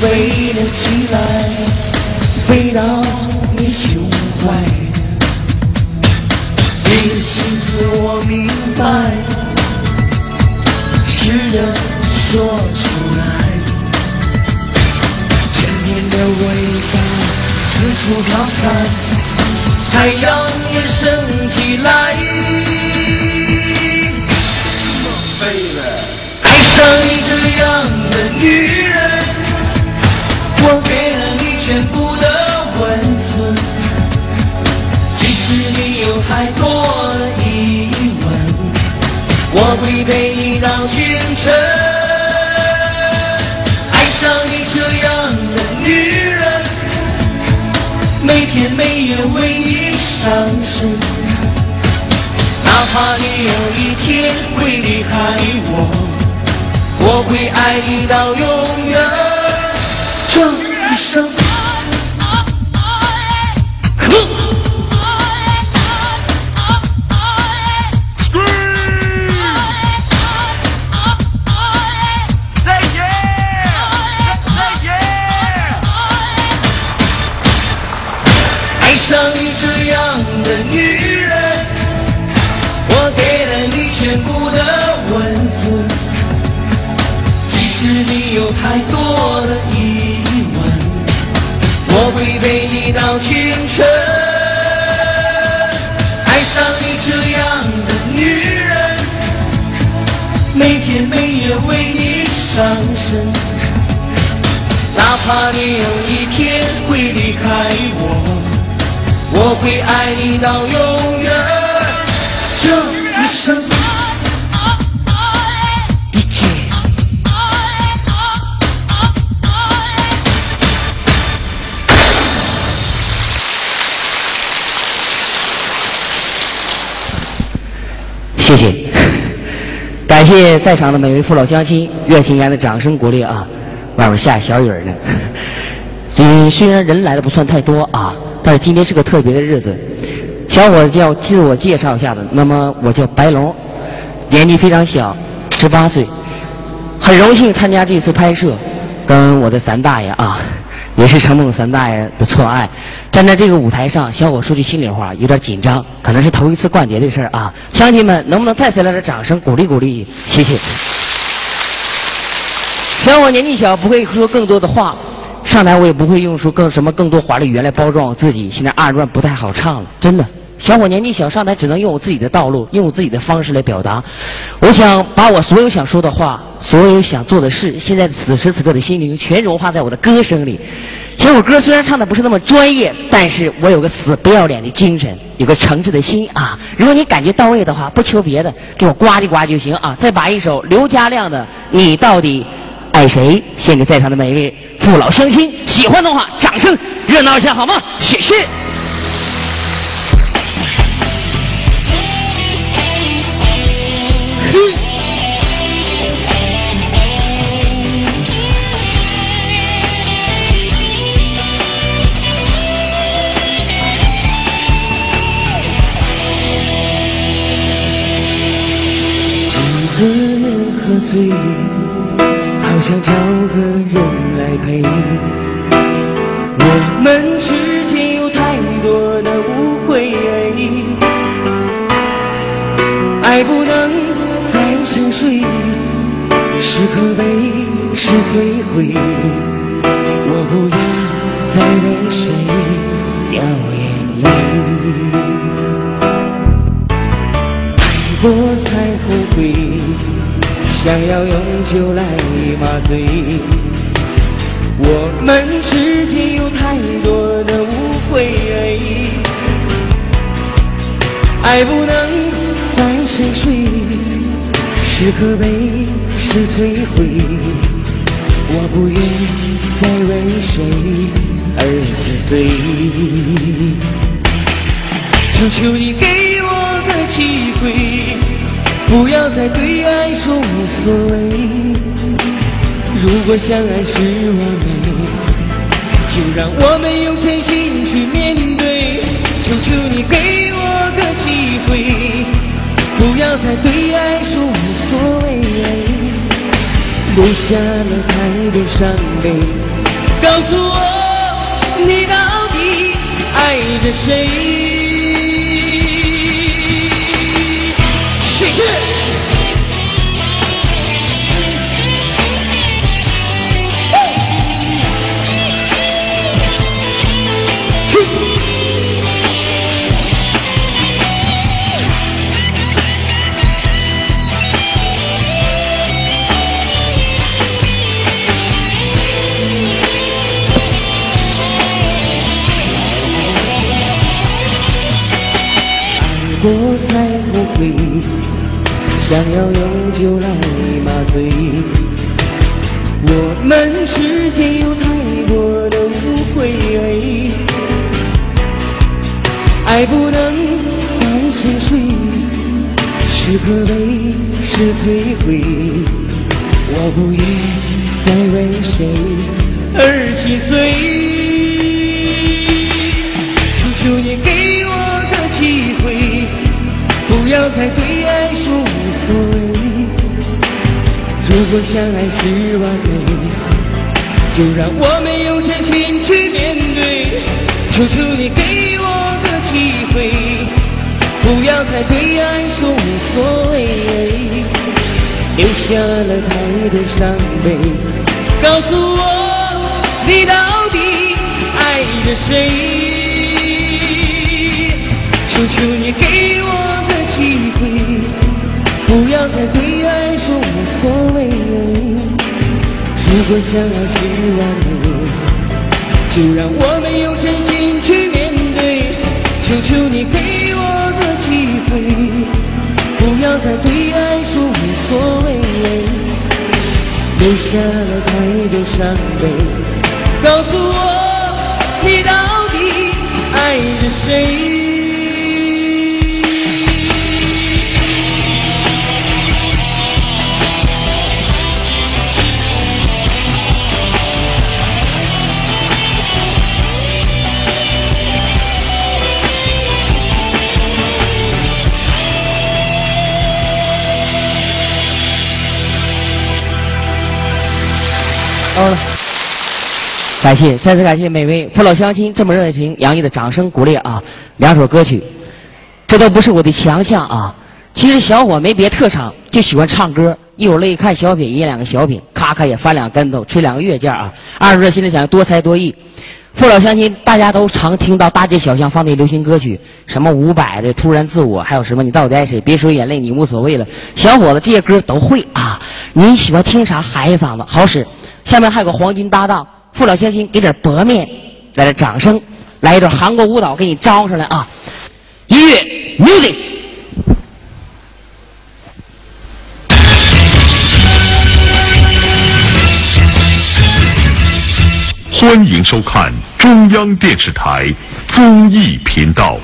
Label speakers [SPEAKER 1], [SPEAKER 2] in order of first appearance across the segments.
[SPEAKER 1] 飞了起来，飞到谢谢，感谢在场的每位父老乡亲，热情般的掌声鼓励啊！外面下小雨呢。嗯，虽然人来的不算太多啊，但是今天是个特别的日子。小伙子要自我介绍一下子，那么我叫白龙，年纪非常小，十八岁，很荣幸参加这次拍摄，跟我的三大爷啊，也是成梦三大爷的错爱，站在这个舞台上，小伙说句心里话，有点紧张，可能是头一次逛街的事儿啊。乡亲们，能不能再次来点掌声鼓励鼓励？谢谢。小我年纪小，不会说更多的话，上台我也不会用出更什么更多华丽语言来包装我自己。现在二人转不太好唱了，真的。小伙年纪小，上台只能用我自己的道路，用我自己的方式来表达。我想把我所有想说的话，所有想做的事，现在此时此刻的心灵，全融化在我的歌声里。这首歌虽然唱的不是那么专业，但是我有个死不要脸的精神，有个诚挚的心啊！如果你感觉到位的话，不求别的，给我呱唧呱就行啊！再把一首刘嘉亮的《你到底爱谁》献给在场的每一位父老乡亲，喜欢的话，掌声热闹一下好吗？谢谢。一个人喝醉好想找个人来陪。我们之间有太多的误会爱不能是可悲是摧毁。我不要再为谁掉眼泪。爱过才后悔，想要用酒来麻醉。我们之间有太多的误会，爱不能再沉睡，是可悲是摧毁。我不愿再为谁而心碎，求求你给我个机会，不要再对爱说无所谓。如果相爱是完美，就让我们用真心去面对。求求你给我个机会，不要再对爱留下了太多伤悲。告诉我，你到底爱着谁？想要用给我个机会，不要再对爱说无所谓，留下了太多伤悲。告诉我，你到底爱着谁？求求你给我个机会，不要再对爱说无所谓。如果相爱是完美，就让我们。求求你给我个机会，不要再对爱说无所谓，留下了太多伤悲。告诉好了，感谢，再次感谢每位父老乡亲这么热情洋溢的掌声鼓励啊！两首歌曲，这都不是我的强项啊。其实小伙没别特长，就喜欢唱歌。一会儿乐意看小品，演两个小品，咔咔也翻两个跟头，吹两个乐架啊。二十热心里想多才多艺，父老乡亲大家都常听到大街小巷放的流行歌曲，什么伍佰的《突然自我》，还有什么你到底爱谁？别说眼泪，你无所谓了。小伙子这些歌都会啊。你喜欢听啥？喊一嗓子好使。下面还有个黄金搭档，父老乡亲给点薄面，来点掌声，来一段韩国舞蹈给你招上来啊！音乐，music。
[SPEAKER 2] 欢迎收看中央电视台综艺频道。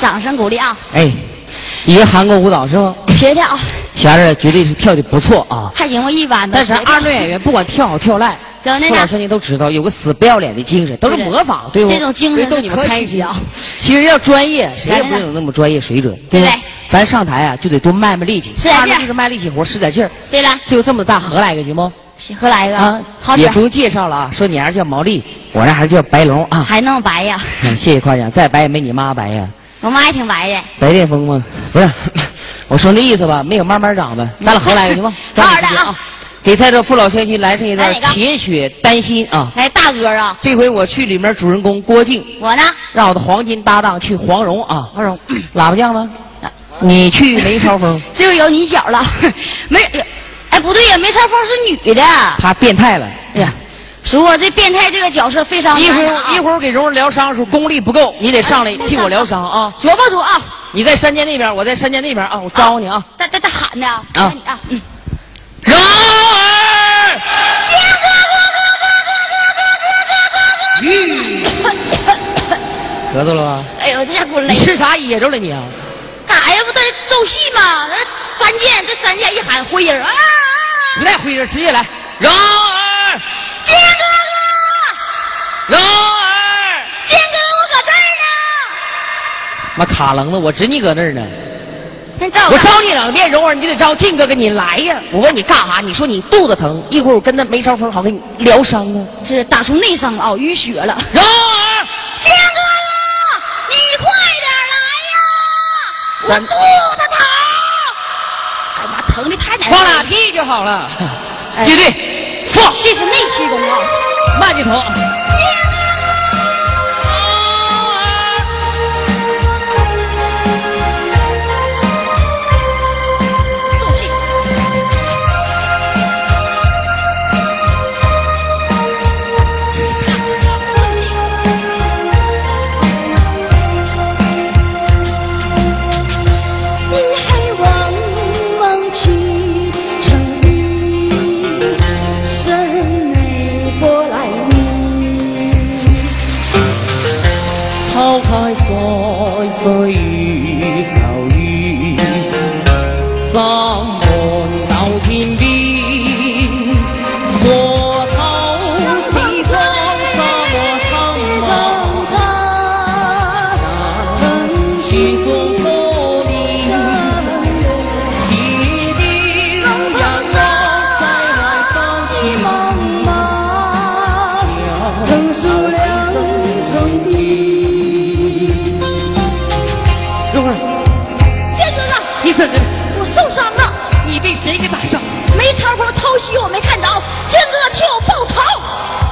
[SPEAKER 3] 掌声鼓励啊！
[SPEAKER 4] 哎，一个韩国舞蹈生，
[SPEAKER 3] 学跳，
[SPEAKER 4] 霞儿绝对是跳的不错啊。
[SPEAKER 3] 还行吧，一般的。
[SPEAKER 4] 但是二队演员不管跳好跳赖，
[SPEAKER 3] 怎么的呢？
[SPEAKER 4] 傅老师您都知道，有个死不要脸的精神，都是模仿，对不？
[SPEAKER 3] 这种精神
[SPEAKER 4] 逗你们
[SPEAKER 3] 可
[SPEAKER 4] 开心
[SPEAKER 3] 喜啊！
[SPEAKER 4] 其实要专业，谁也不能有那么专业水准，不
[SPEAKER 3] 对对
[SPEAKER 4] 咱上台啊，就得多卖卖力气，
[SPEAKER 3] 使点劲儿
[SPEAKER 4] 二队就是卖力气活，使点劲儿。
[SPEAKER 3] 对了，
[SPEAKER 4] 就这么大河来一个行不？
[SPEAKER 3] 何来一个？
[SPEAKER 4] 啊，
[SPEAKER 3] 好使
[SPEAKER 4] 也，不用介绍了啊，说你儿子叫毛利，我那孩子叫白龙啊。
[SPEAKER 3] 还那么白呀？
[SPEAKER 4] 嗯，谢谢夸奖，再白也没你妈白呀。
[SPEAKER 3] 我妈也挺白的。
[SPEAKER 4] 白癜风吗？不是，我说那意思吧，没有慢慢长的。咱俩合来行吗？
[SPEAKER 3] 好好的啊！
[SPEAKER 4] 给在这父老乡亲来上一段铁血丹心》啊！
[SPEAKER 3] 来，大哥啊，
[SPEAKER 4] 这回我去里面主人公郭靖，
[SPEAKER 3] 我呢？
[SPEAKER 4] 让我的黄金搭档去黄蓉啊。
[SPEAKER 3] 黄蓉，
[SPEAKER 4] 喇叭酱呢？你去梅超风，
[SPEAKER 3] 这 回有你脚了，没？哎，不对呀，梅超风是女的。
[SPEAKER 4] 她变态了。
[SPEAKER 3] 哎呀，叔，这变态这个角色非常
[SPEAKER 4] 一会儿一会儿给蓉蓉疗伤的时候功力不够，你得上来替我疗伤啊！
[SPEAKER 3] 琢磨琢磨啊，
[SPEAKER 4] 你在山涧那边，我在山涧那边啊，我招呼你啊！
[SPEAKER 3] 他他他喊的啊
[SPEAKER 4] 啊
[SPEAKER 3] 啊，嗯，
[SPEAKER 4] 蓉儿，吁，咳嗽了吧？
[SPEAKER 3] 哎呦，这下给我累
[SPEAKER 4] 你。吃啥噎着了你啊？
[SPEAKER 3] 干啥呀？不在奏戏吗？那三剑，这三剑一喊回音儿啊！
[SPEAKER 4] 不带回人，直接来。蓉儿，蓉儿，
[SPEAKER 3] 剑哥，我搁这儿呢。
[SPEAKER 4] 妈卡楞子，我知你搁那儿呢。我招你两遍，蓉儿，你就得招靖哥跟，你来呀！我问你干啥？你说你肚子疼，一会儿我跟那梅超风好给你疗伤啊。
[SPEAKER 3] 是打出内伤了啊，淤血了。
[SPEAKER 4] 蓉儿，
[SPEAKER 3] 剑哥哥，你快点来呀！我肚子疼。哎呀妈，疼的太难受
[SPEAKER 4] 放俩
[SPEAKER 3] 了。
[SPEAKER 4] 屁就好了。
[SPEAKER 3] 哎
[SPEAKER 4] 对对，放，
[SPEAKER 3] 这是内气功啊！
[SPEAKER 4] 慢镜头。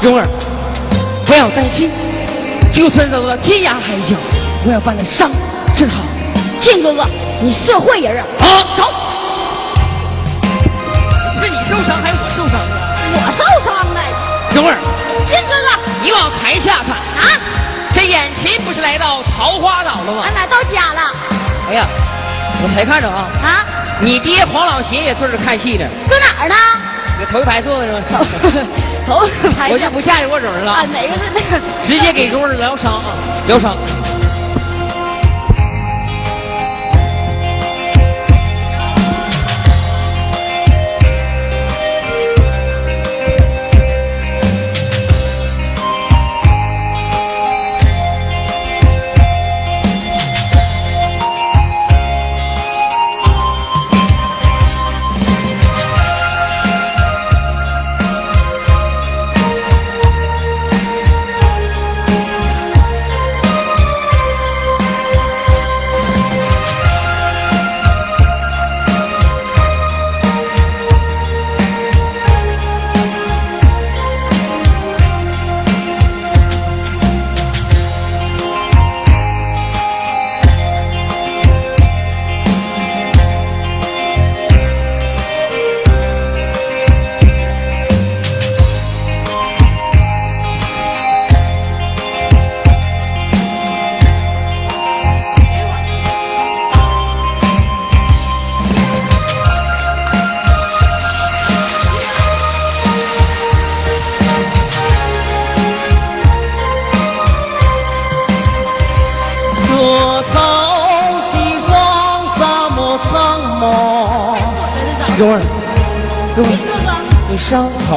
[SPEAKER 4] 蓉儿，不要担心，就算走到天涯海角，我要把你伤治好。
[SPEAKER 3] 靖哥哥，你社会人啊！
[SPEAKER 4] 啊，走！是你受伤还是我受伤啊？我受伤了。蓉儿，
[SPEAKER 3] 靖哥哥
[SPEAKER 4] 你往台下看，
[SPEAKER 3] 啊，
[SPEAKER 4] 这眼前不是来到桃花岛了吗
[SPEAKER 3] 俺？哪到家了？
[SPEAKER 4] 哎呀，我才看着啊，
[SPEAKER 3] 啊，
[SPEAKER 4] 你爹黄老邪也坐着看戏呢，
[SPEAKER 3] 搁哪儿呢？
[SPEAKER 4] 这头一排坐的是吧？我就不下去握手了
[SPEAKER 3] 啊，哪个是那个？
[SPEAKER 4] 直接给中儿疗伤啊，疗伤。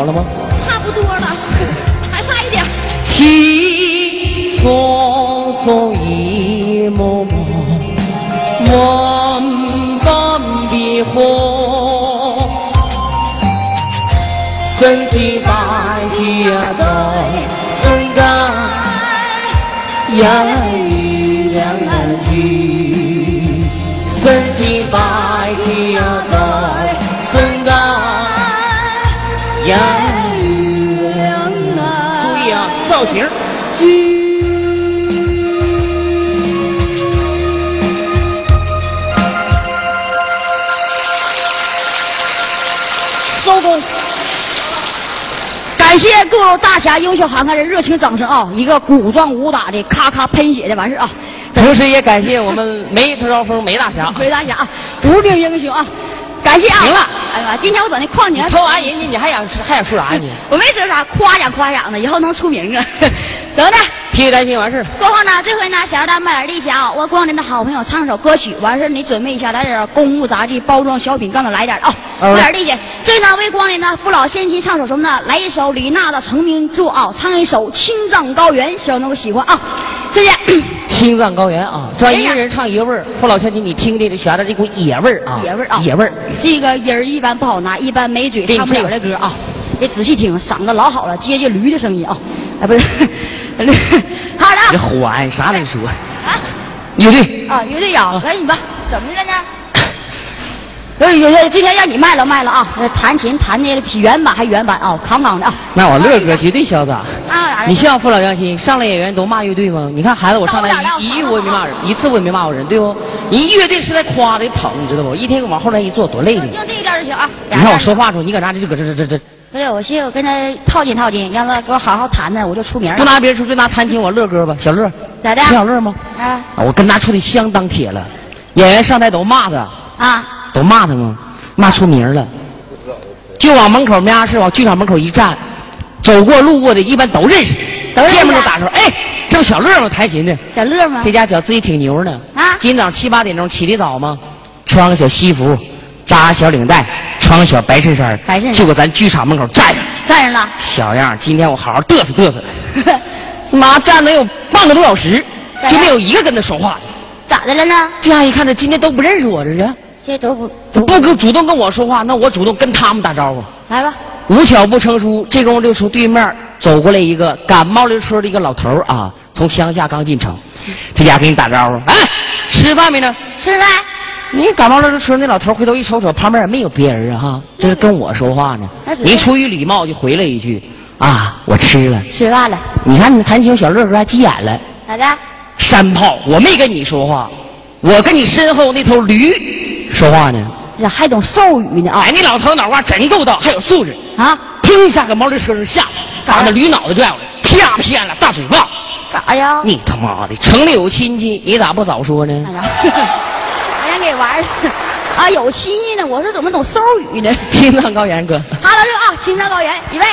[SPEAKER 4] 好了吗？
[SPEAKER 3] 差不多了，还差一点。
[SPEAKER 1] 情匆匆一幕幕，万般变化。身骑白天在身干，烟
[SPEAKER 3] 谢各路大侠、优秀行家的热情掌声啊！一个古装武打的，咔咔喷血的完事啊！
[SPEAKER 4] 同时也感谢我们梅头招风梅大侠。
[SPEAKER 3] 梅大侠啊，无名英雄啊！感谢啊！
[SPEAKER 4] 行了
[SPEAKER 3] 哎呀，今天我整的旷年
[SPEAKER 4] 说完人家，你还想还想说啥你？
[SPEAKER 3] 我没说啥，夸奖夸奖的，以后能出名啊！得的，
[SPEAKER 4] 替你担心完事儿。
[SPEAKER 3] 过后呢，这回呢，想让大家卖点力气啊！我光临的好朋友唱首歌曲，完事儿你准备一下，来点公务杂技、包装小品，刚才来点啊，
[SPEAKER 4] 哦
[SPEAKER 3] 卖点力气。这呢，为光临的父老先亲唱首什么呢？来一首李娜的成名作啊，唱一首《青藏高原》，希望能够喜欢啊！再见。
[SPEAKER 4] 青藏高原啊，这一个人唱一个味儿。父老乡亲，你听听，就觉着这股野味儿啊，
[SPEAKER 3] 野味儿啊，
[SPEAKER 4] 野味儿。
[SPEAKER 3] 这个音儿一般不好拿，一般没嘴唱不了
[SPEAKER 4] 这个
[SPEAKER 3] 这歌啊。得仔细听，嗓子老好了，接接驴的声音啊。哎，不是，好
[SPEAKER 4] 这
[SPEAKER 3] 的啊。
[SPEAKER 4] 欢啥都说？
[SPEAKER 3] 啊
[SPEAKER 4] 乐队，
[SPEAKER 3] 啊，乐队有，来你吧，怎么的呢？哎呀，今天让你卖了卖了啊！呃弹琴弹的比原版还原版啊，杠杠的啊。
[SPEAKER 4] 那我乐哥绝对潇洒。
[SPEAKER 3] 啊，
[SPEAKER 4] 你像父老乡亲，上来演员都骂乐队吗？你看孩子，我上来一一句我也没骂人，一次我也没骂过人，对不？你乐队是在夸的捧，你知道不？一天往后来一坐，多累的。
[SPEAKER 3] 就就这一点就行啊。
[SPEAKER 4] 你看我说话时候，你搁那就搁这这这这，
[SPEAKER 3] 不是，我寻思我跟他套近套近，让他给我好好弹弹，我就出名了。
[SPEAKER 4] 不拿别人出，就拿弹琴我乐哥吧，小乐，
[SPEAKER 3] 咋的？
[SPEAKER 4] 听小乐吗？
[SPEAKER 3] 啊
[SPEAKER 4] 啊，我跟他处的相当铁了，演员上台都骂他，
[SPEAKER 3] 啊！
[SPEAKER 4] 都骂他吗？骂出名了，就往门口没啥事，往剧场门口一站，走过路过的一般都认识，
[SPEAKER 3] 都
[SPEAKER 4] 见面就打招呼。哎，这不小乐吗？弹琴的，
[SPEAKER 3] 小乐吗？
[SPEAKER 4] 这家觉得自己挺牛呢。
[SPEAKER 3] 啊
[SPEAKER 4] 今早七八点钟起的早吗？穿个小西服，扎个小领带，穿个小白衬衫，
[SPEAKER 3] 白衬衫
[SPEAKER 4] 就搁咱剧场门口站着。
[SPEAKER 3] 站上了。
[SPEAKER 4] 小样儿，今天我好好嘚瑟嘚瑟。妈站能有半个多小时，就没有一个跟他说话的。
[SPEAKER 3] 咋的了呢？
[SPEAKER 4] 这样一看，这今天都不认识我，这是
[SPEAKER 3] 这都不
[SPEAKER 4] 不跟主动跟我说话，那我主动跟他们打招呼。
[SPEAKER 3] 来吧。
[SPEAKER 4] 无巧不成书，这功夫就从对面走过来一个感冒溜车的一个老头儿啊，从乡下刚进城，这家给你打招呼，哎，吃饭没呢？
[SPEAKER 3] 吃饭。
[SPEAKER 4] 你赶毛驴车那老头儿回头一瞅瞅，旁边也没有别人啊，哈，这是跟我说话呢
[SPEAKER 3] 那。是
[SPEAKER 4] 你出于礼貌就回了一句啊，我吃了。
[SPEAKER 3] 吃饭了。
[SPEAKER 4] 你看你弹琴小乐哥还急眼了，
[SPEAKER 3] 咋的？
[SPEAKER 4] 山炮，我没跟你说话，我跟你身后那头驴说话呢。
[SPEAKER 3] 这还懂授语呢啊
[SPEAKER 4] 哎，那老头脑瓜真够道，还有素质。
[SPEAKER 3] 啊！
[SPEAKER 4] 砰一下给毛驴车上下来，把那驴脑袋拽过来，啪啪了，大嘴巴。
[SPEAKER 3] 咋呀？
[SPEAKER 4] 你他妈的，城里有亲戚，你咋不早说呢
[SPEAKER 3] 哎？呀，我想给玩儿啊，有亲戚呢。我说怎么懂兽语呢？
[SPEAKER 4] 青藏高原哥，
[SPEAKER 3] 好了，这啊，青藏高原，预备。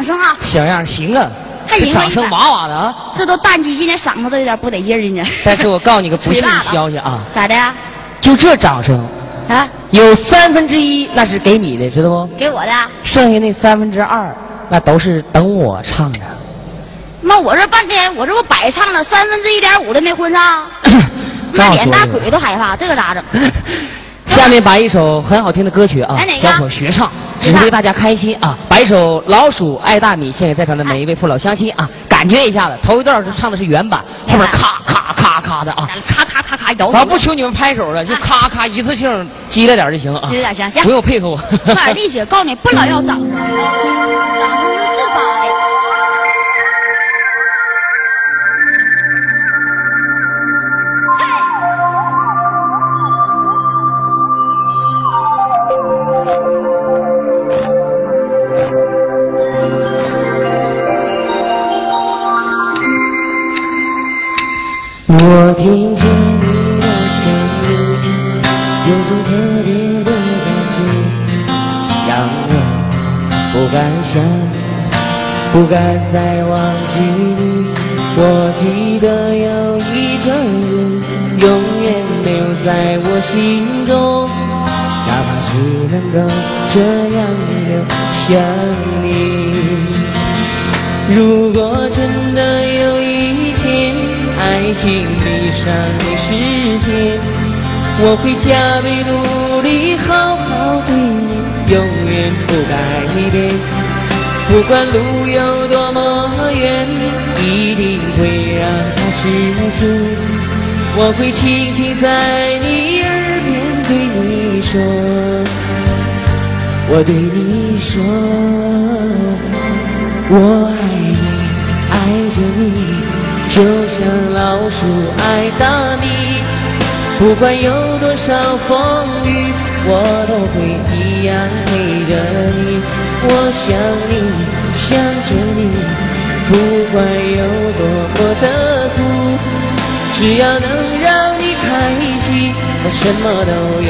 [SPEAKER 3] 掌声啊！
[SPEAKER 4] 小样行啊，
[SPEAKER 3] 还赢了
[SPEAKER 4] 这掌声哇哇的啊！
[SPEAKER 3] 这都淡季，今天嗓子都有点不得劲儿呢。
[SPEAKER 4] 但是我告诉你个不幸的消息啊，
[SPEAKER 3] 咋的呀？
[SPEAKER 4] 就这掌声，
[SPEAKER 3] 啊，
[SPEAKER 4] 有三分之一那是给你的，知道不？
[SPEAKER 3] 给我的。
[SPEAKER 4] 剩下那三分之二，那都是等我唱的。
[SPEAKER 3] 妈，我这半天，我这不白唱了三分之一点五都没混上，那
[SPEAKER 4] 照
[SPEAKER 3] 脸大
[SPEAKER 4] 说的
[SPEAKER 3] 鬼都害怕，这个咋整？
[SPEAKER 4] 下面把一首很好听的歌曲啊小伙学唱，只是为大家开心啊。把一首《老鼠爱大米》献给在场的每一位父老乡亲啊，感觉一下子。头一段是唱的是原版，后面咔咔咔咔的啊。
[SPEAKER 3] 咔咔咔咔摇
[SPEAKER 4] 我不求你们拍手了，就咔咔一次性激烈点就行啊，
[SPEAKER 3] 激烈点行行
[SPEAKER 4] 不用配合我。
[SPEAKER 3] 快点力气，告诉你，不老要掌声，
[SPEAKER 1] 我听见你的声音，有种特别的感觉，让我不敢想，不敢再忘记你。我记得有一个人，永远留在我心中，哪怕是能够这样的想你。如果真的有，爱情闭上的世界，我会加倍努力，好好对你，永远不改变。不管路有多么远，一定会让它实现。我会轻轻在你耳边对你说，我对你说，我爱你，爱着你，就像老鼠爱大米。不管有多少风雨，我都会一样陪着你。我想你，想着你，不管有多么的苦，只要能让你开心，我什么都愿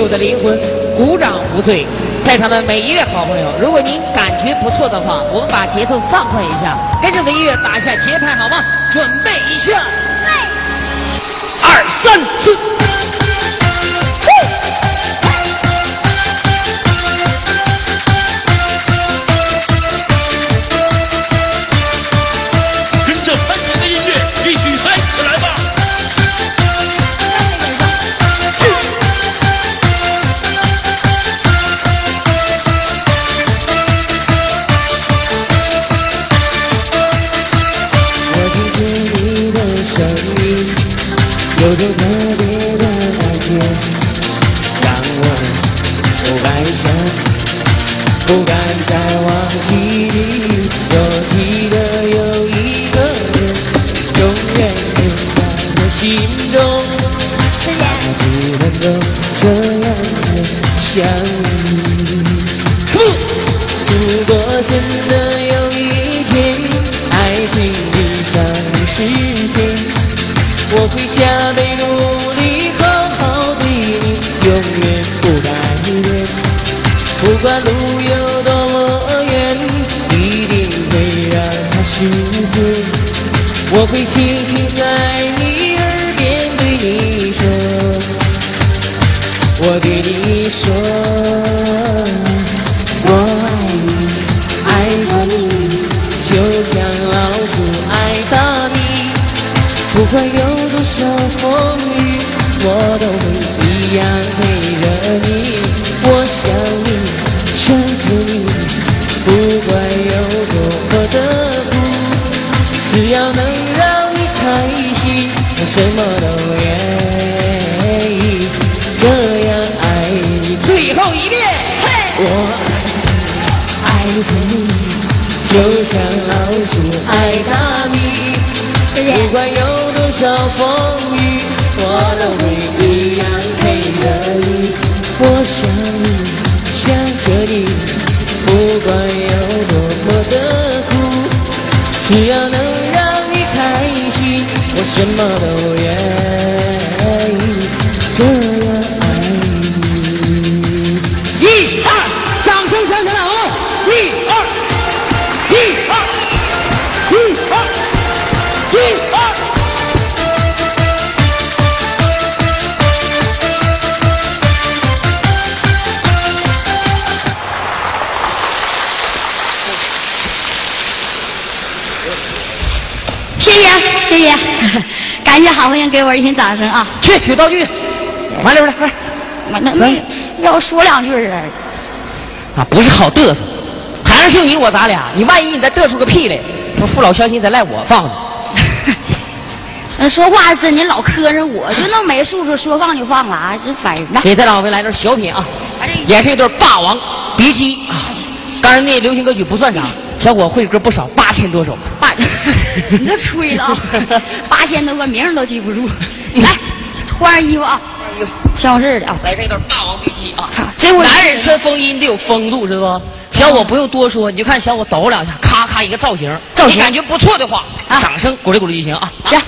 [SPEAKER 4] 我的灵魂，鼓掌无罪。在场的每一位好朋友，如果您感觉不错的话，我们把节奏放快一下，跟着音乐打一下节拍，好吗？准备一下，二三四。
[SPEAKER 1] 让它实现。我会轻轻
[SPEAKER 4] 掌声
[SPEAKER 3] 啊！
[SPEAKER 4] 去取道具，完了来快
[SPEAKER 3] 我那没要说两句啊，
[SPEAKER 4] 啊！不是好嘚瑟，台上就你我咱俩，你万一你再嘚出个屁来，说父老乡亲再赖我放
[SPEAKER 3] 说话真您老磕碜，我就那没素质，说放就放了啊，真烦人呐！
[SPEAKER 4] 给咱两位来段小品啊，演是一段《霸王别姬》啊。当然那流行歌曲不算啥，小伙会歌不少，八千多首。
[SPEAKER 3] 八，你这吹了啊！八千多个名儿都记不住。来，穿上衣服啊，像事儿的啊。
[SPEAKER 4] 来这段《霸王别姬》啊
[SPEAKER 3] 看，这回
[SPEAKER 4] 男人穿风衣得有风度，是不？小伙不用多说，你就看小伙抖两下，咔咔一个造型，
[SPEAKER 3] 造型
[SPEAKER 4] 感觉不错的话，
[SPEAKER 3] 啊
[SPEAKER 4] 掌声鼓励鼓励就行啊。
[SPEAKER 3] 行，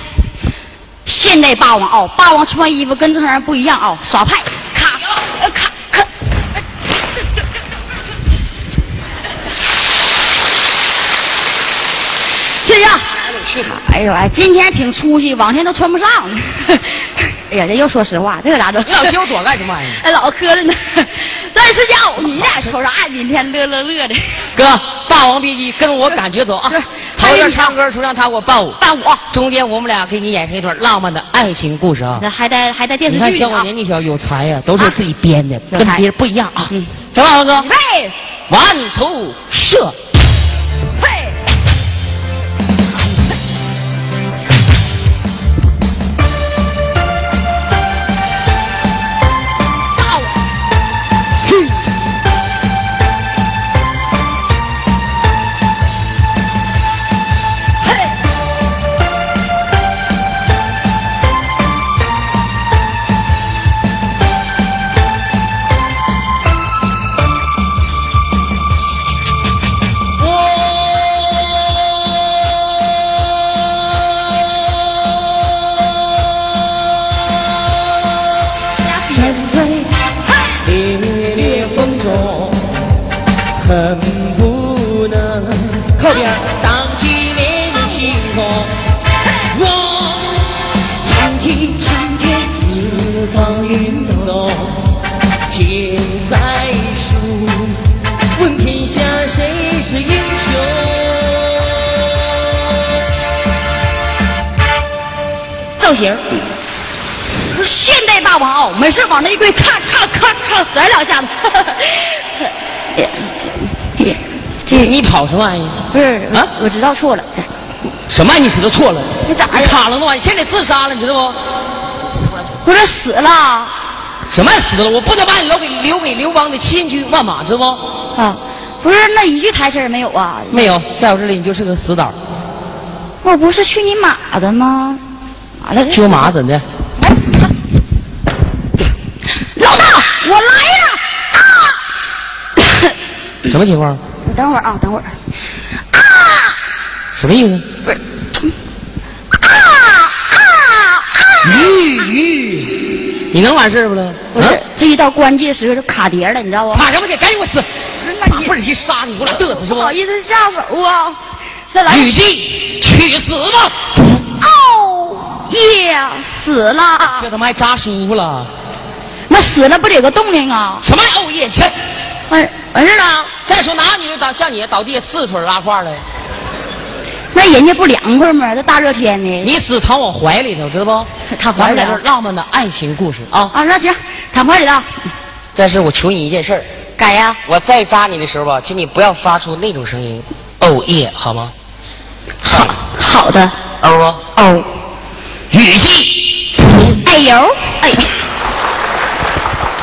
[SPEAKER 3] 现代霸王啊，霸王穿衣服跟正常人不一样啊，耍派，咔，呃咔哎呦哎，今天挺出息，往前都穿不上。哎呀，这又说实话，这个咋整？
[SPEAKER 4] 你老揪我干什么玩意儿？
[SPEAKER 3] 哎，老磕碜呢。再睡觉，你俩瞅啥？今天乐乐乐的。
[SPEAKER 4] 哥，《霸王别姬》跟我感觉走啊
[SPEAKER 3] 是！
[SPEAKER 4] 头一段唱歌，说让他给我伴舞，
[SPEAKER 3] 伴舞
[SPEAKER 4] 中间我们俩给你演成一段浪漫的爱情故事啊！
[SPEAKER 3] 那还带还带电视
[SPEAKER 4] 你看小我
[SPEAKER 3] 剧呢啊。
[SPEAKER 4] 年纪小，有才呀，都是自己编的，跟别人不一样啊！
[SPEAKER 3] 嗯
[SPEAKER 4] 什么哥？
[SPEAKER 3] 喂，
[SPEAKER 4] 完图射，
[SPEAKER 3] 造型。现代大王哦，没事往那一跪，咔咔咔咔甩两下子。哎这这
[SPEAKER 4] 你跑什么玩意？
[SPEAKER 3] 不是
[SPEAKER 4] 啊
[SPEAKER 3] 我知道错了。
[SPEAKER 4] 什么？你知道错了？
[SPEAKER 3] 你咋的
[SPEAKER 4] 卡了那玩意，现在自杀了，你知道不？
[SPEAKER 3] 不是死了
[SPEAKER 4] 什么死了？我不能把你留给留给刘邦的千军万马，知道不？
[SPEAKER 3] 啊？不是那一句台词儿没有啊？
[SPEAKER 4] 没有，在我这里你就是个死党。
[SPEAKER 3] 我不是去你马的吗？
[SPEAKER 4] 马怎的？
[SPEAKER 3] 哎老大，我来了啊！
[SPEAKER 4] 什么情况？
[SPEAKER 3] 你等会儿啊，等会儿。啊！
[SPEAKER 4] 什么意思？
[SPEAKER 3] 不是。啊啊啊！
[SPEAKER 4] 鱼鱼，你能完事儿不了？
[SPEAKER 3] 不是
[SPEAKER 4] 啊，
[SPEAKER 3] 这一到关键时刻就卡碟了，你知道不？
[SPEAKER 4] 卡什么去？赶紧给我死！
[SPEAKER 3] 那你
[SPEAKER 4] 打不是去杀你，我俩嘚瑟是不？
[SPEAKER 3] 不好意思下手啊！再来。
[SPEAKER 4] 雨季，去死吧！
[SPEAKER 3] 哦耶，死了！
[SPEAKER 4] 这他妈还扎舒服了？
[SPEAKER 3] 那死了不得有个动静啊？
[SPEAKER 4] 什么哦耶？去！
[SPEAKER 3] 完完事了，
[SPEAKER 4] 再说哪女的倒像你倒地下四腿拉胯的？
[SPEAKER 3] 那人家不凉快吗？这大热天的。
[SPEAKER 4] 你死躺我怀里头，知道不？
[SPEAKER 3] 躺怀里
[SPEAKER 4] 咱们来段浪漫的爱情故事啊！
[SPEAKER 3] 啊，那行，躺怀里头，
[SPEAKER 4] 但是我求你一件事儿，
[SPEAKER 3] 改呀。
[SPEAKER 4] 我再扎你的时候吧，请你不要发出那种声音，哦耶，好吗？
[SPEAKER 3] 好好的。
[SPEAKER 4] 哦啊，
[SPEAKER 3] 哦，
[SPEAKER 4] 雨季，
[SPEAKER 3] 哎呦，哎。呦，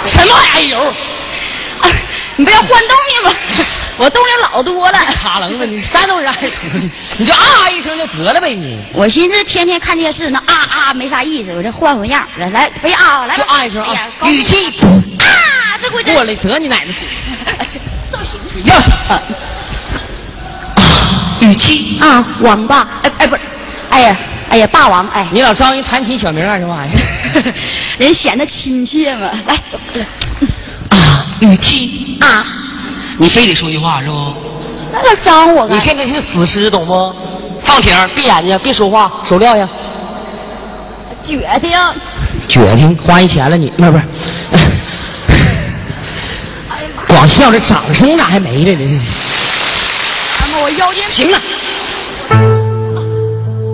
[SPEAKER 4] 什么哎呦？
[SPEAKER 3] 啊，你不要换动静吗？我动静老多了。
[SPEAKER 4] 卡楞子，你山东人还说你，你就啊一声就得了呗你，
[SPEAKER 3] 我寻思天天看电视，那啊啊没啥意思，我这换换样，来来，别啊，来
[SPEAKER 4] 啊一声啊语气
[SPEAKER 3] 啊，这回这
[SPEAKER 4] 过来得你奶奶
[SPEAKER 3] 造型
[SPEAKER 4] 呀！
[SPEAKER 3] 啊。
[SPEAKER 4] 语气，
[SPEAKER 3] 啊，王八，哎哎不是，哎呀哎呀霸王，哎，
[SPEAKER 4] 你老招人弹琴小名干什么玩意儿？
[SPEAKER 3] 人显得亲切嘛，来
[SPEAKER 4] 啊，语气，
[SPEAKER 3] 啊，
[SPEAKER 4] 你非得说句话是不？
[SPEAKER 3] 那他招我
[SPEAKER 4] 你现在是死尸，懂不？放平，闭眼睛，别说话，手撂下。
[SPEAKER 3] 决定，
[SPEAKER 4] 决定花一钱了你，不是不是？光笑这掌声咋还没了呢？
[SPEAKER 3] 那么我腰间
[SPEAKER 4] 行了，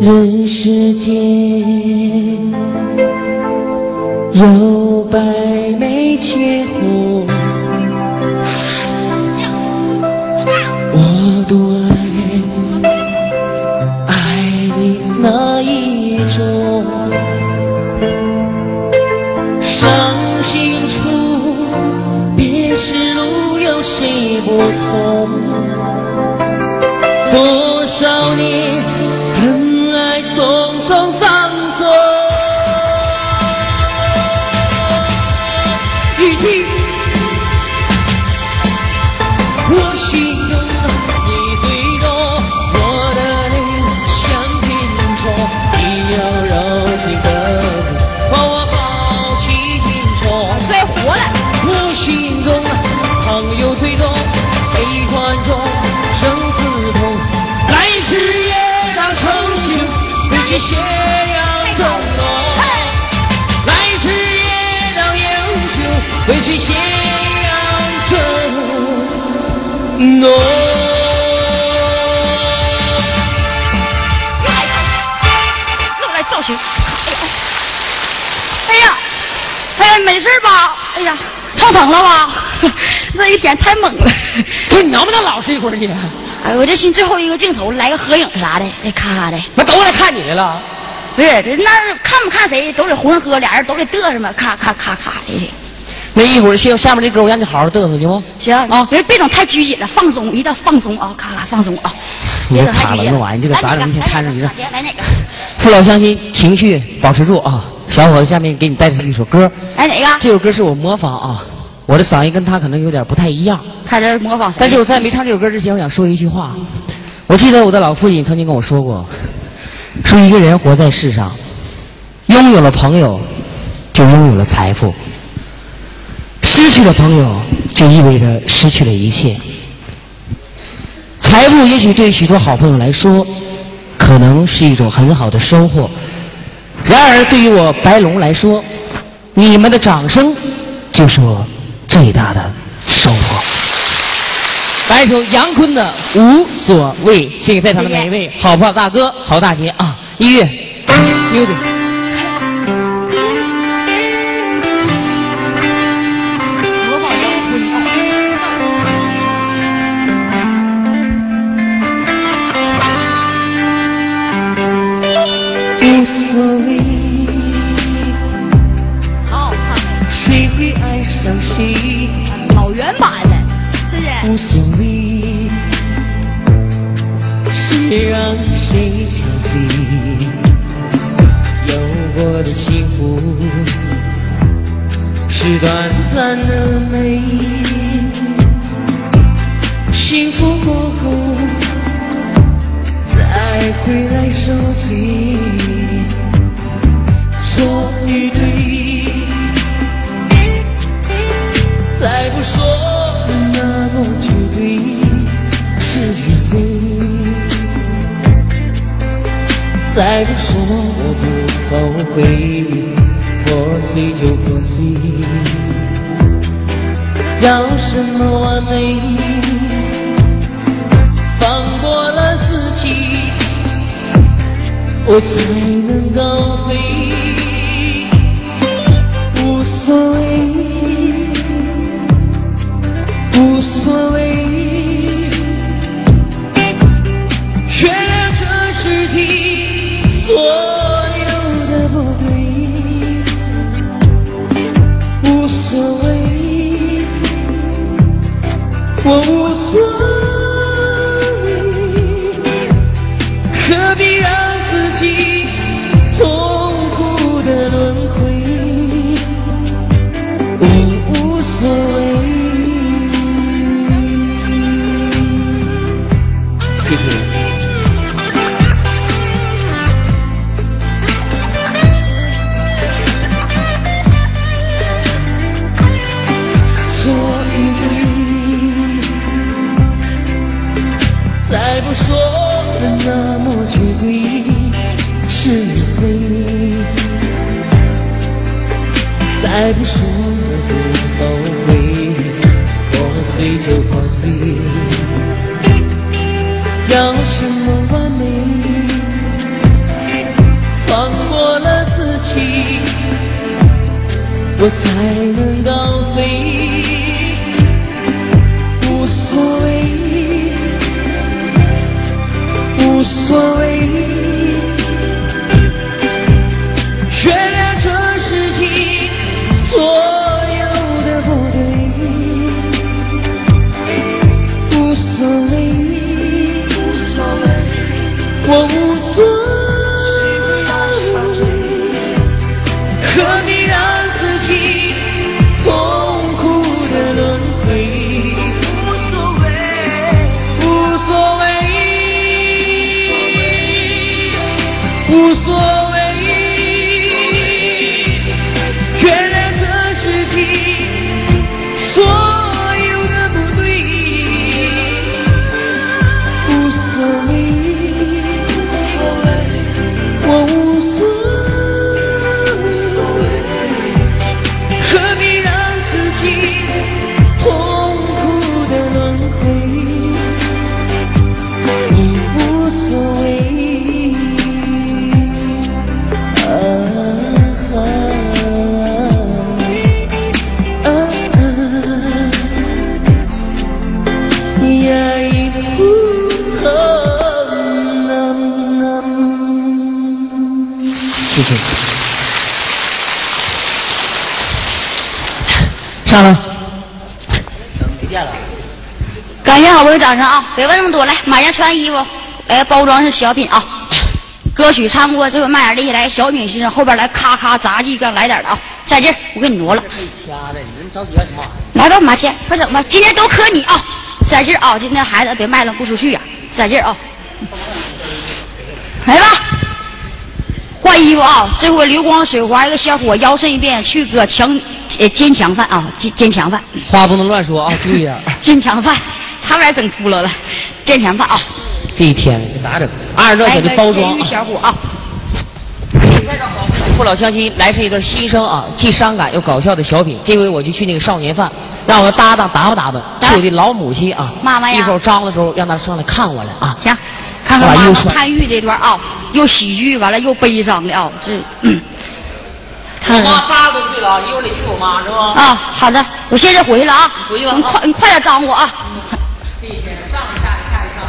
[SPEAKER 1] 人世间有百媚千
[SPEAKER 3] 哎，没事吧？哎呀，撞疼了吧？这一天太猛了。
[SPEAKER 4] 不是你能不能老实一会儿你？
[SPEAKER 3] 哎，我这寻最后一个镜头来个合影啥的，哎，咔咔的。
[SPEAKER 4] 那都来看你来了。
[SPEAKER 3] 不是，这那看不看谁都得浑喝，俩人都得嘚瑟嘛，咔咔咔咔的。
[SPEAKER 4] 那一会儿下下面这歌我让你好好嘚瑟行不？
[SPEAKER 3] 行
[SPEAKER 4] 啊
[SPEAKER 3] 别别整太拘谨了，放松，一定要放松啊，咔咔放松啊。
[SPEAKER 4] 你这卡了那玩意儿你这个
[SPEAKER 3] 来
[SPEAKER 4] 咋整一天看着你这
[SPEAKER 3] 来哪个来哪个？
[SPEAKER 4] 父老乡亲，情绪保持住啊！小伙子，下面给你带来一首歌，
[SPEAKER 3] 哎哪个？
[SPEAKER 4] 这首歌是我模仿啊，我的嗓音跟他可能有点不太一样，
[SPEAKER 3] 开始模仿？
[SPEAKER 4] 但是我在没唱这首歌之前，我想说一句话。我记得我的老父亲曾经跟我说过，说一个人活在世上，拥有了朋友，就拥有了财富；失去了朋友，就意味着失去了一切。财富也许对许多好朋友来说，可能是一种很好的收获。然而，对于我白龙来说，你们的掌声就是我最大的收获。来一首杨坤的《无所谓》，献给在场的每一位好不好、大哥、好大姐啊！音乐，music。
[SPEAKER 3] 模仿杨坤
[SPEAKER 1] 无所谓，
[SPEAKER 3] 好好看，
[SPEAKER 1] 谁会爱上谁，
[SPEAKER 3] 老原版的，是不
[SPEAKER 1] 无？所谓，谁让谁憔悴，有过的幸福是短暂的美，幸福过后再回来受罪，再不说我不后悔，破碎就破碎，要什么完美？放过了自己，我才能高飞。无所谓，无所，
[SPEAKER 4] 上来。没电了。
[SPEAKER 3] 感谢好朋友掌声啊！别问那么多，来，马上穿衣服，来包装是小品啊。歌曲唱过，这回卖点力气，来小品欣赏，后边来咔咔杂技，刚来点的啊！在这儿，我给你挪了。
[SPEAKER 4] 掐的，你着急干什么？
[SPEAKER 3] 来吧，马千，快整吧！今天都磕你啊，在这儿啊！今天孩子别卖了不出去呀、在这儿啊！来吧，换衣服啊！这回流光水滑一个小伙腰身一变，去个强呃坚强犯啊，坚坚强犯，
[SPEAKER 4] 话不能乱说啊，注意啊！
[SPEAKER 3] 坚强犯，差点整秃噜了，坚强犯啊！
[SPEAKER 4] 这一天这咋整？二十
[SPEAKER 3] 来一个
[SPEAKER 4] 块钱的包装！
[SPEAKER 3] 小伙啊！
[SPEAKER 4] 父老乡亲，来是一段新生啊，既伤感又搞笑的小品。这回我就去那个少年犯，让我的搭档打扮打扮，是我的老母亲啊。
[SPEAKER 3] 妈妈呀
[SPEAKER 4] 一会儿张的时候让他上来看我来啊。
[SPEAKER 3] 行，看看妈妈
[SPEAKER 4] 把衣服穿
[SPEAKER 3] 参与这段啊，又喜剧完了又悲伤的啊，这。嗯看着
[SPEAKER 4] 八十多岁了，一会儿得去我妈是吧？
[SPEAKER 3] 啊，好的，我现在回去了啊，
[SPEAKER 4] 回去吧啊
[SPEAKER 3] 你快你快点张我啊！
[SPEAKER 4] 这一天上一下下一上。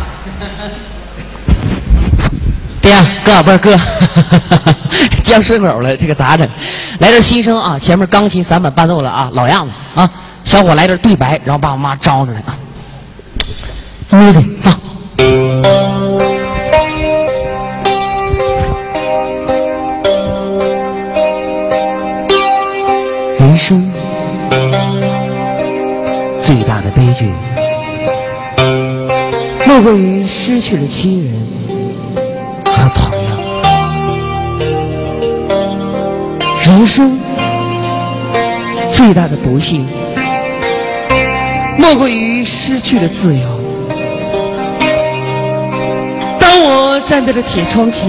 [SPEAKER 4] 爹，哥不是哥，将顺口了，这个咋整？来点新生啊，前面钢琴散板伴奏了啊，老样子啊，小伙来点对白，然后把我妈招出来啊。music 放。人生最大的悲剧，莫过于失去了亲人和朋友。人生最大的不幸，莫过于失去了自由。我站在了铁窗前，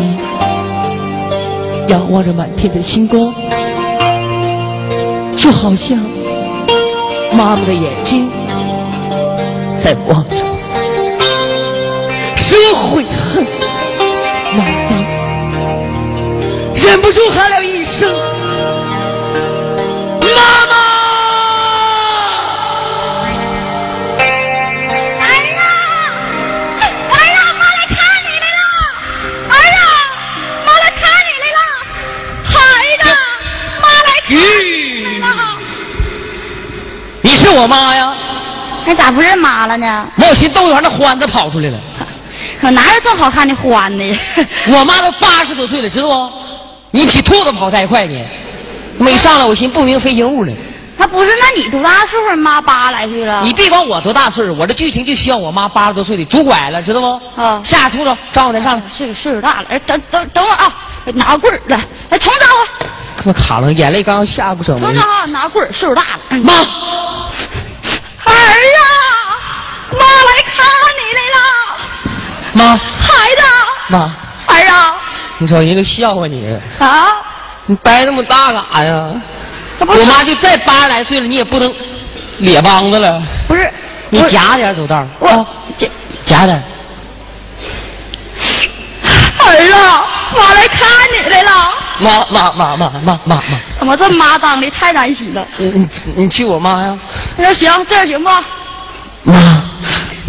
[SPEAKER 4] 仰望着满天的星光，就好像妈妈的眼睛在望着我，使我悔恨难当，忍不住喊了一声：“我妈呀？
[SPEAKER 3] 那咋不认妈了呢？
[SPEAKER 4] 我寻思动物园的欢子跑出来了。
[SPEAKER 3] 可哪有这么好看的欢呢？
[SPEAKER 4] 我妈都八十多岁了，知道不？你比兔子跑得还快呢。没上来，我寻思不明飞行物呢。
[SPEAKER 3] 那不是？那你多大岁数？妈八来岁了。
[SPEAKER 4] 你别管我多大岁数，我这剧情就需要我妈八十多岁的拄拐了，知道不？
[SPEAKER 3] 啊
[SPEAKER 4] 下兔子，张我再上来。
[SPEAKER 3] 岁数岁数大了，哎，等等等会儿啊，拿棍儿来，来重招呼，
[SPEAKER 4] 他妈卡了，眼泪刚下不成
[SPEAKER 3] 重招啊，拿棍儿，岁数大了。嗯
[SPEAKER 4] 妈，
[SPEAKER 3] 儿啊，妈来看你来了，
[SPEAKER 4] 妈，
[SPEAKER 3] 孩子，
[SPEAKER 4] 妈，
[SPEAKER 3] 儿啊
[SPEAKER 4] 你瞅人都笑话你，
[SPEAKER 3] 啊，
[SPEAKER 4] 你掰那么大干啥呀？我妈就再八十来岁了，你也不能咧帮子了，
[SPEAKER 3] 不是
[SPEAKER 4] 你夹点走道，
[SPEAKER 3] 我
[SPEAKER 4] 啊
[SPEAKER 3] 这
[SPEAKER 4] 夹点。
[SPEAKER 3] 儿啊，妈来看你来了，
[SPEAKER 4] 妈妈妈妈妈妈妈，
[SPEAKER 3] 怎么这妈当的太难洗了？
[SPEAKER 4] 你你你去我妈呀？
[SPEAKER 3] 我说行，这样行不？
[SPEAKER 4] 妈，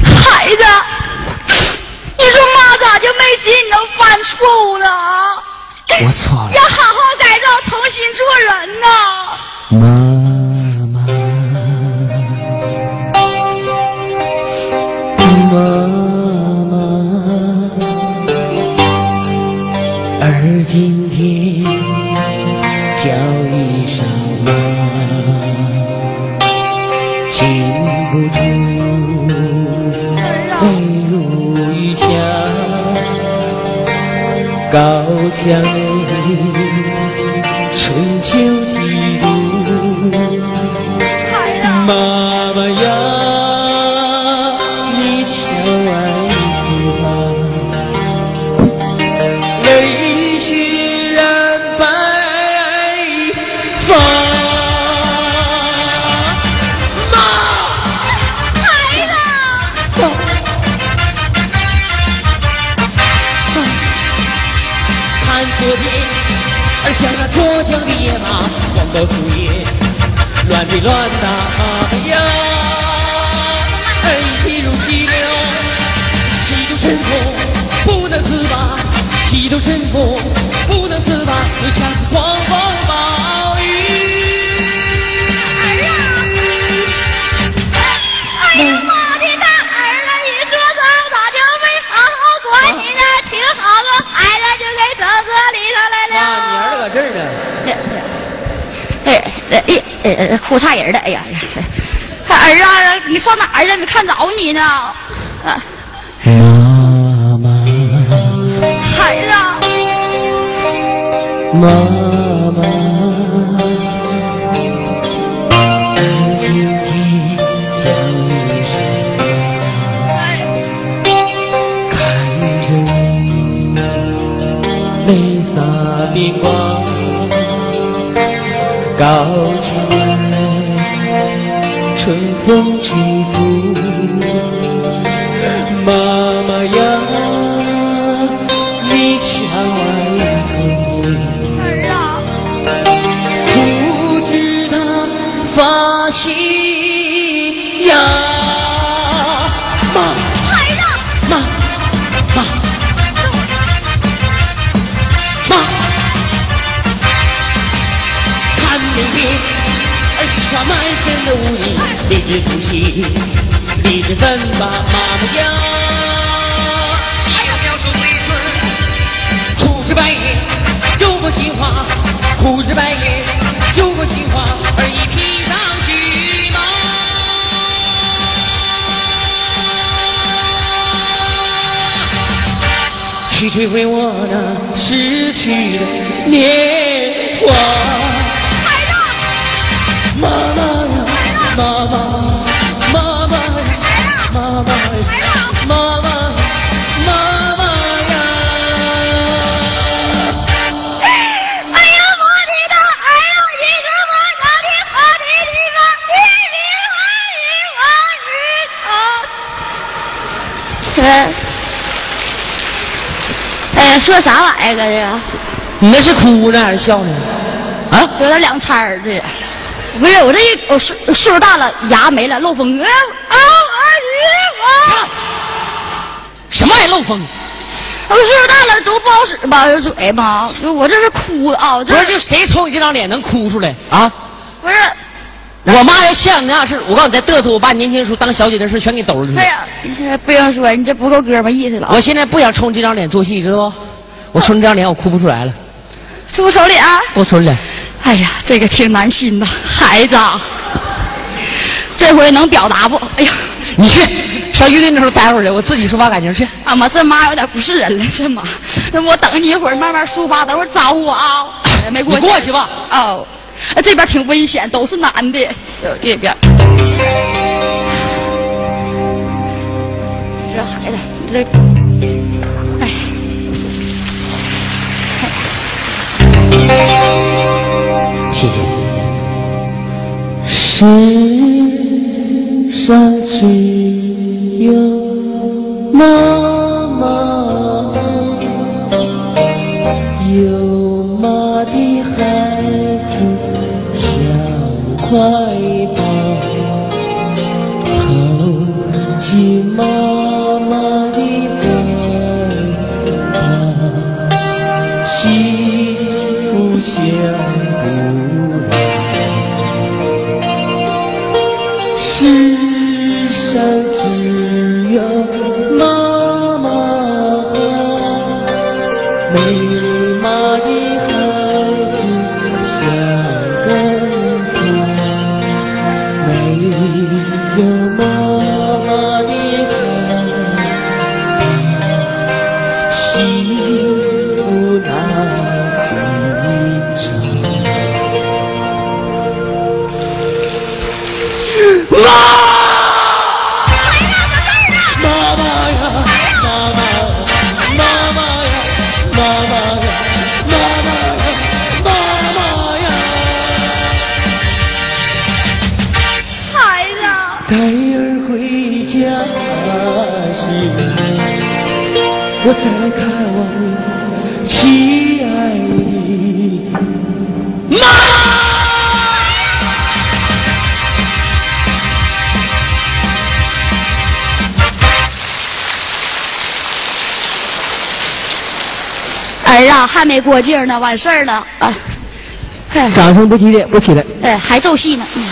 [SPEAKER 3] 孩子，你说妈咋就没洗你能犯错误呢？
[SPEAKER 4] 我错了
[SPEAKER 3] 要。好好改造，重新做人呐！
[SPEAKER 1] 妈妈
[SPEAKER 3] 哎，说啥玩意儿啊？
[SPEAKER 4] 你那是哭呢还是笑呢？啊？
[SPEAKER 3] 有点两掺儿这，不是我这一我岁岁数大了，牙没了，漏风。啊啊啊！
[SPEAKER 4] 什么玩意儿漏风？
[SPEAKER 3] 我岁数大了都不好使吧？就哎呀妈，我这是哭啊！
[SPEAKER 4] 不是，就谁瞅你这张脸能哭出来啊？
[SPEAKER 3] 不是，
[SPEAKER 4] 我妈要像你那样式，我告诉你，再嘚瑟，我把你年轻时候当小姐的事全给兜出去
[SPEAKER 3] 哎。呀，你这不用说，你这不够哥们意思了啊。
[SPEAKER 4] 我现在不想冲这张脸做戏，知道不？我冲这张脸，我哭不出来了。
[SPEAKER 3] 出手里啊！
[SPEAKER 4] 给我存来。
[SPEAKER 3] 哎呀，这个挺难心的，孩子啊，这回能表达不？哎呀，
[SPEAKER 4] 你去上乐队那头待会儿去，我自己抒发感情去。
[SPEAKER 3] 啊妈，这妈有点不是人了，这妈，那我等你一会儿，慢慢抒发，等会儿招呼我啊。哎没过
[SPEAKER 4] 去过去吧。
[SPEAKER 3] 哦，哎这边挺危险，都是男的，呃这边。这孩子，你这，
[SPEAKER 1] 世上只有妈妈，有妈的孩子像块
[SPEAKER 3] 还没过劲儿呢，完事儿了啊！哎
[SPEAKER 4] 掌声不激烈，不起来。
[SPEAKER 3] 哎，还奏戏呢。嗯，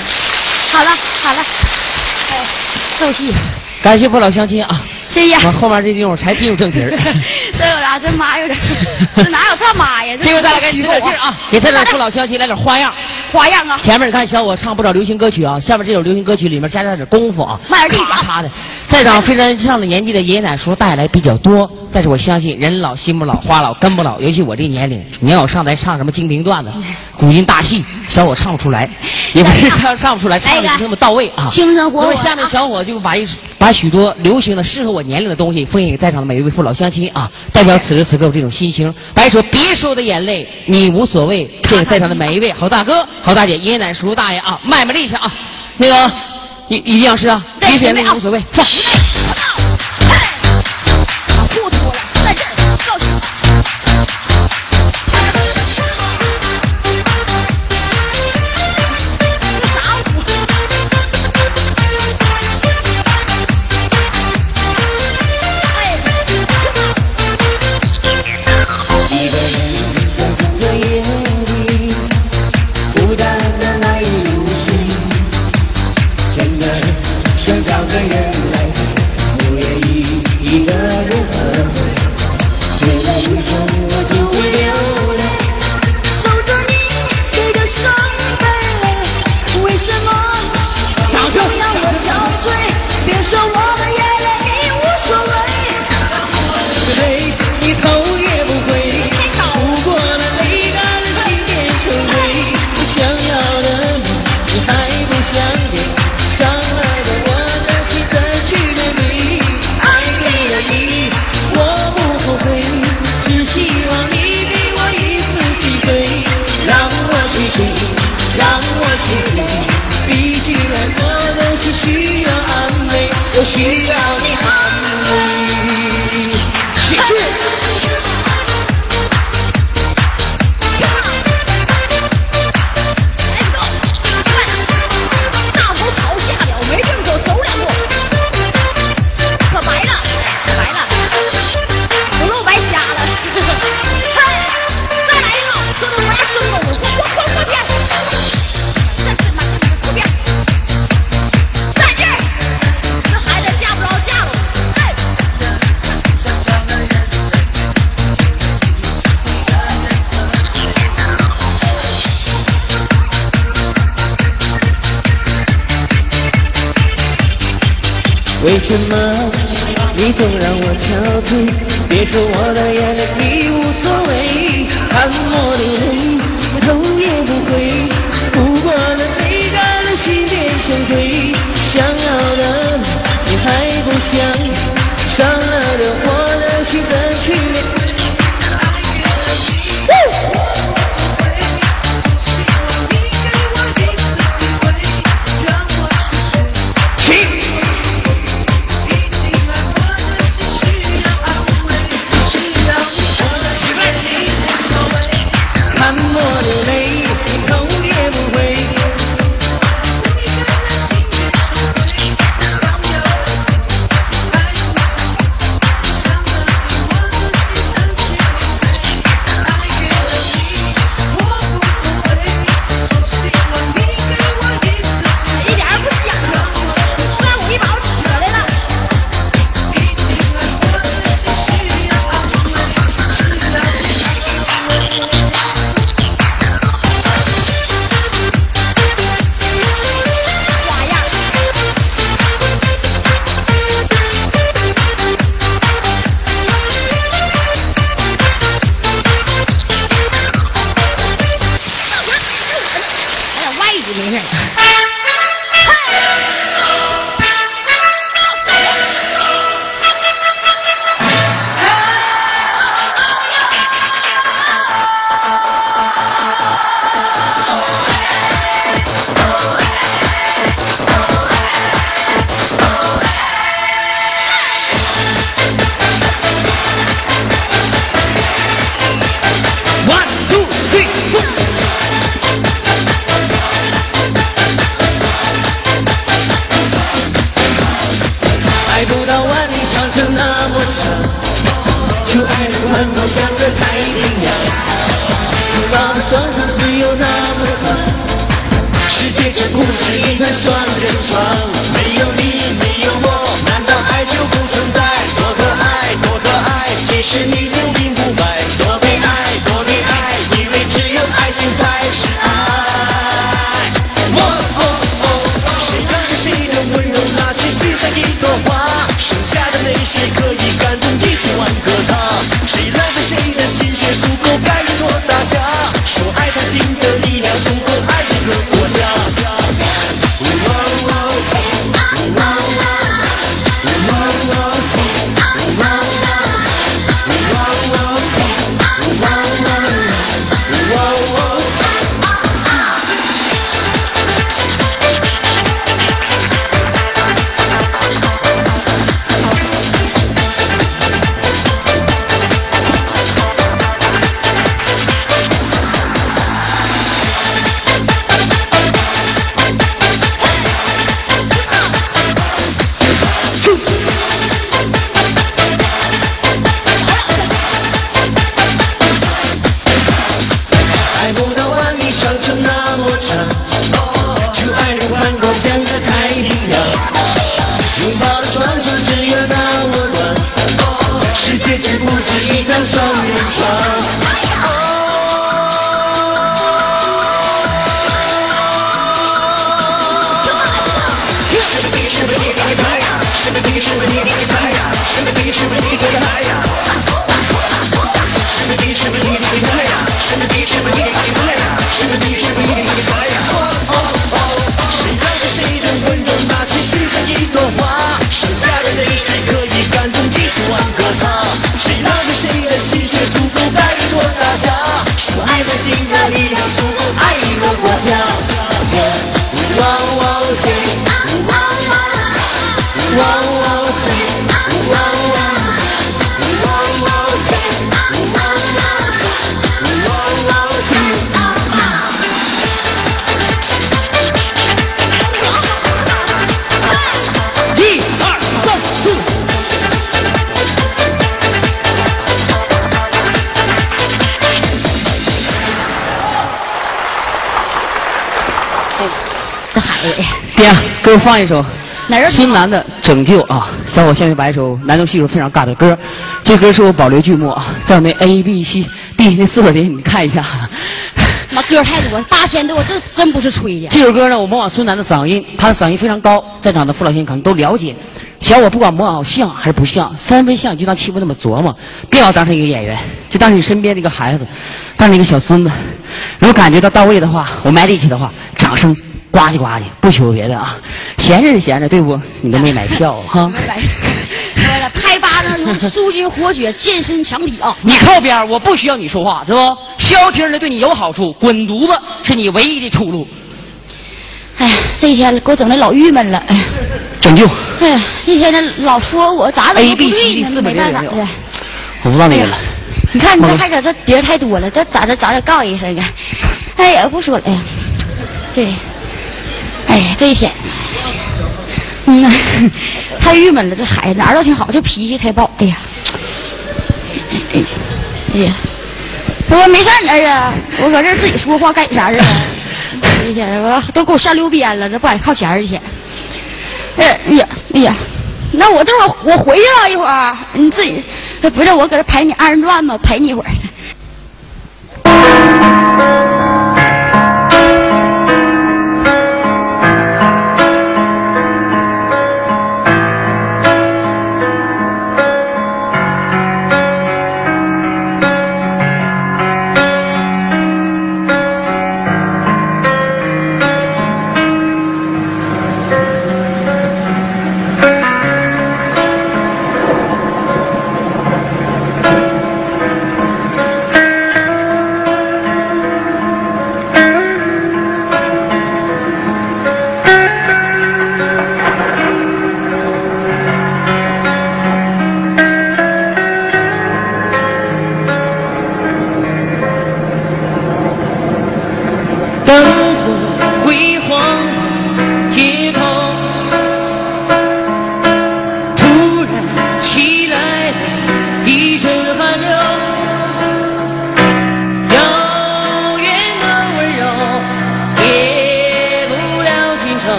[SPEAKER 3] 好了好了，哎，奏戏。
[SPEAKER 4] 感谢父老乡亲啊！
[SPEAKER 3] 这呀，
[SPEAKER 1] 我后面这地方才进入正题儿。
[SPEAKER 3] 这有啥？这妈有点，这哪有他妈呀？
[SPEAKER 1] 这回咱俩该使点劲儿啊，给这俩父老乡亲来点花样。
[SPEAKER 3] 花样啊！
[SPEAKER 1] 前面你看小我唱不少流行歌曲啊，下面这首流行歌曲里面加上点功夫啊，
[SPEAKER 3] 慢点力啊
[SPEAKER 1] 咔咔的。再让非常上了年纪的爷爷奶奶叔叔带来比较多，但是我相信人老心不老，花老根不老，尤其我这年龄，你要我上台唱什么精兵段子、古今大戏，小伙唱不出来，也不是唱唱不出来，唱的不那么到位啊。
[SPEAKER 3] 清生活火。
[SPEAKER 1] 那么下面小伙就把一把许多流行的、适合我年龄的东西奉献给在场的每一位父老乡亲啊，代表此时此刻我这种心情，把一首《别说我的眼泪你无所谓》谢谢在场的每一位。好大哥、好大姐、爷爷奶奶、叔叔大爷啊，卖卖力气啊！那个一一定要是啊，别说眼泪无所谓，放。
[SPEAKER 4] 爹，给我放一首
[SPEAKER 3] 哪儿
[SPEAKER 4] 孙楠的《拯救》啊！小我下面把一首难度系数非常尬的歌，这歌是我保留剧目啊，在我那 A B C D 那四个里你看一下。
[SPEAKER 3] 妈歌太多，八千多，这真不是吹的。
[SPEAKER 4] 这首歌呢，我模仿孙楠的嗓音，他的嗓音非常高，在场的父老亲可能都了解。小伙不管模仿像还是不像，三分像就当欺负那么琢磨，别要当成一个演员，就当是你身边的一个孩子，当成一个小孙子。如果感觉到到位的话，我卖力气的话，掌声呱唧呱唧，不求别的啊。闲着是闲着，对不？你都没买票哈。
[SPEAKER 3] 来，说了，拍巴掌能舒筋活血、健身强体啊！
[SPEAKER 4] 你靠边，我不需要你说话，是不？消停的对你有好处，滚犊子是你唯一的出路。
[SPEAKER 3] 哎呀，这一天给我整的老郁闷了。哎呀，
[SPEAKER 4] 拯救，
[SPEAKER 3] 哎呀，一天天老说我咋整不对呢，
[SPEAKER 4] 四
[SPEAKER 3] 没办法。
[SPEAKER 4] 我不知道那个了。
[SPEAKER 3] 你看你这还搁这碟儿太多了，这咋的咋的告一声啊？哎呀，不说了，哎呀，这，哎，这一天，嗯呐，太郁闷了，这孩子哪儿都挺好，就脾气太暴。哎呀，哎呀，我没干哪儿啊，我搁这儿自己说话干啥啊？一天我都给我吓溜边了，这不敢靠前儿一天。哎呀，哎呀，那我这会儿我回去了一会儿，你自己不是我搁这陪你二人转吗？陪你一会儿。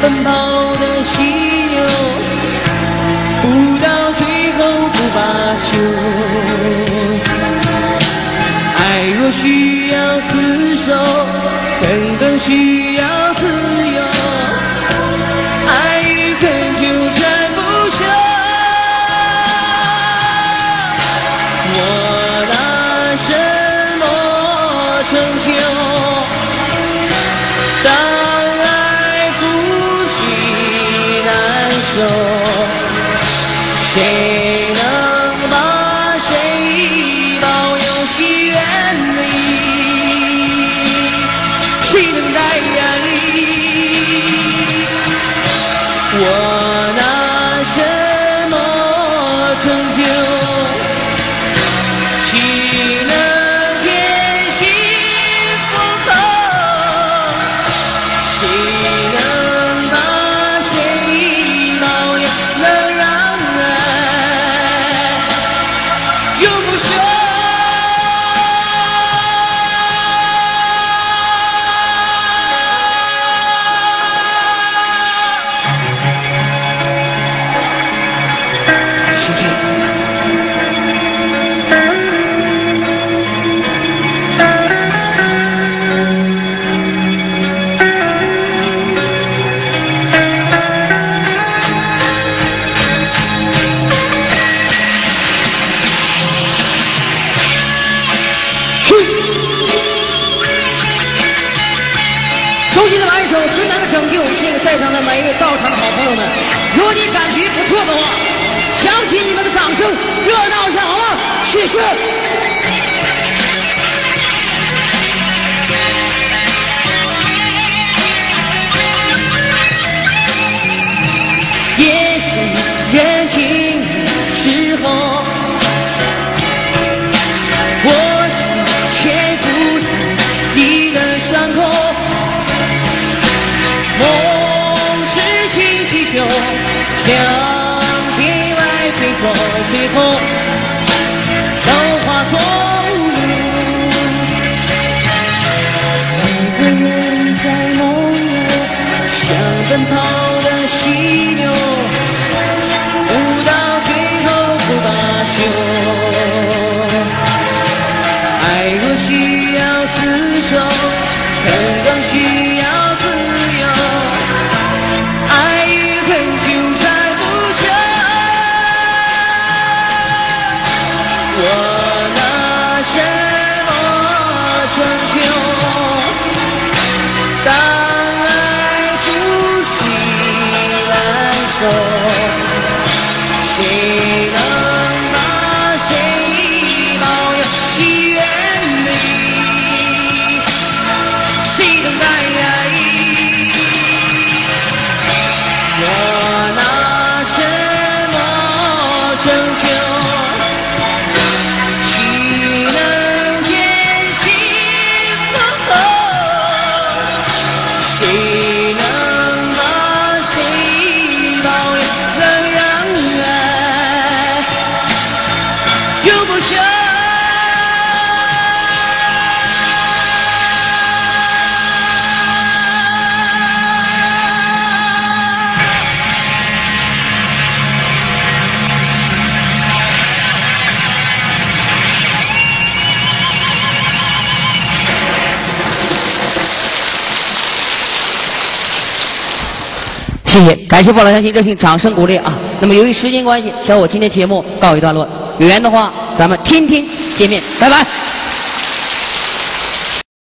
[SPEAKER 1] 奔跑感谢
[SPEAKER 4] 父老乡亲热情掌声鼓励啊。那么由于时间关系小伙今天节目告一段落。有缘的话咱们天天见面拜拜。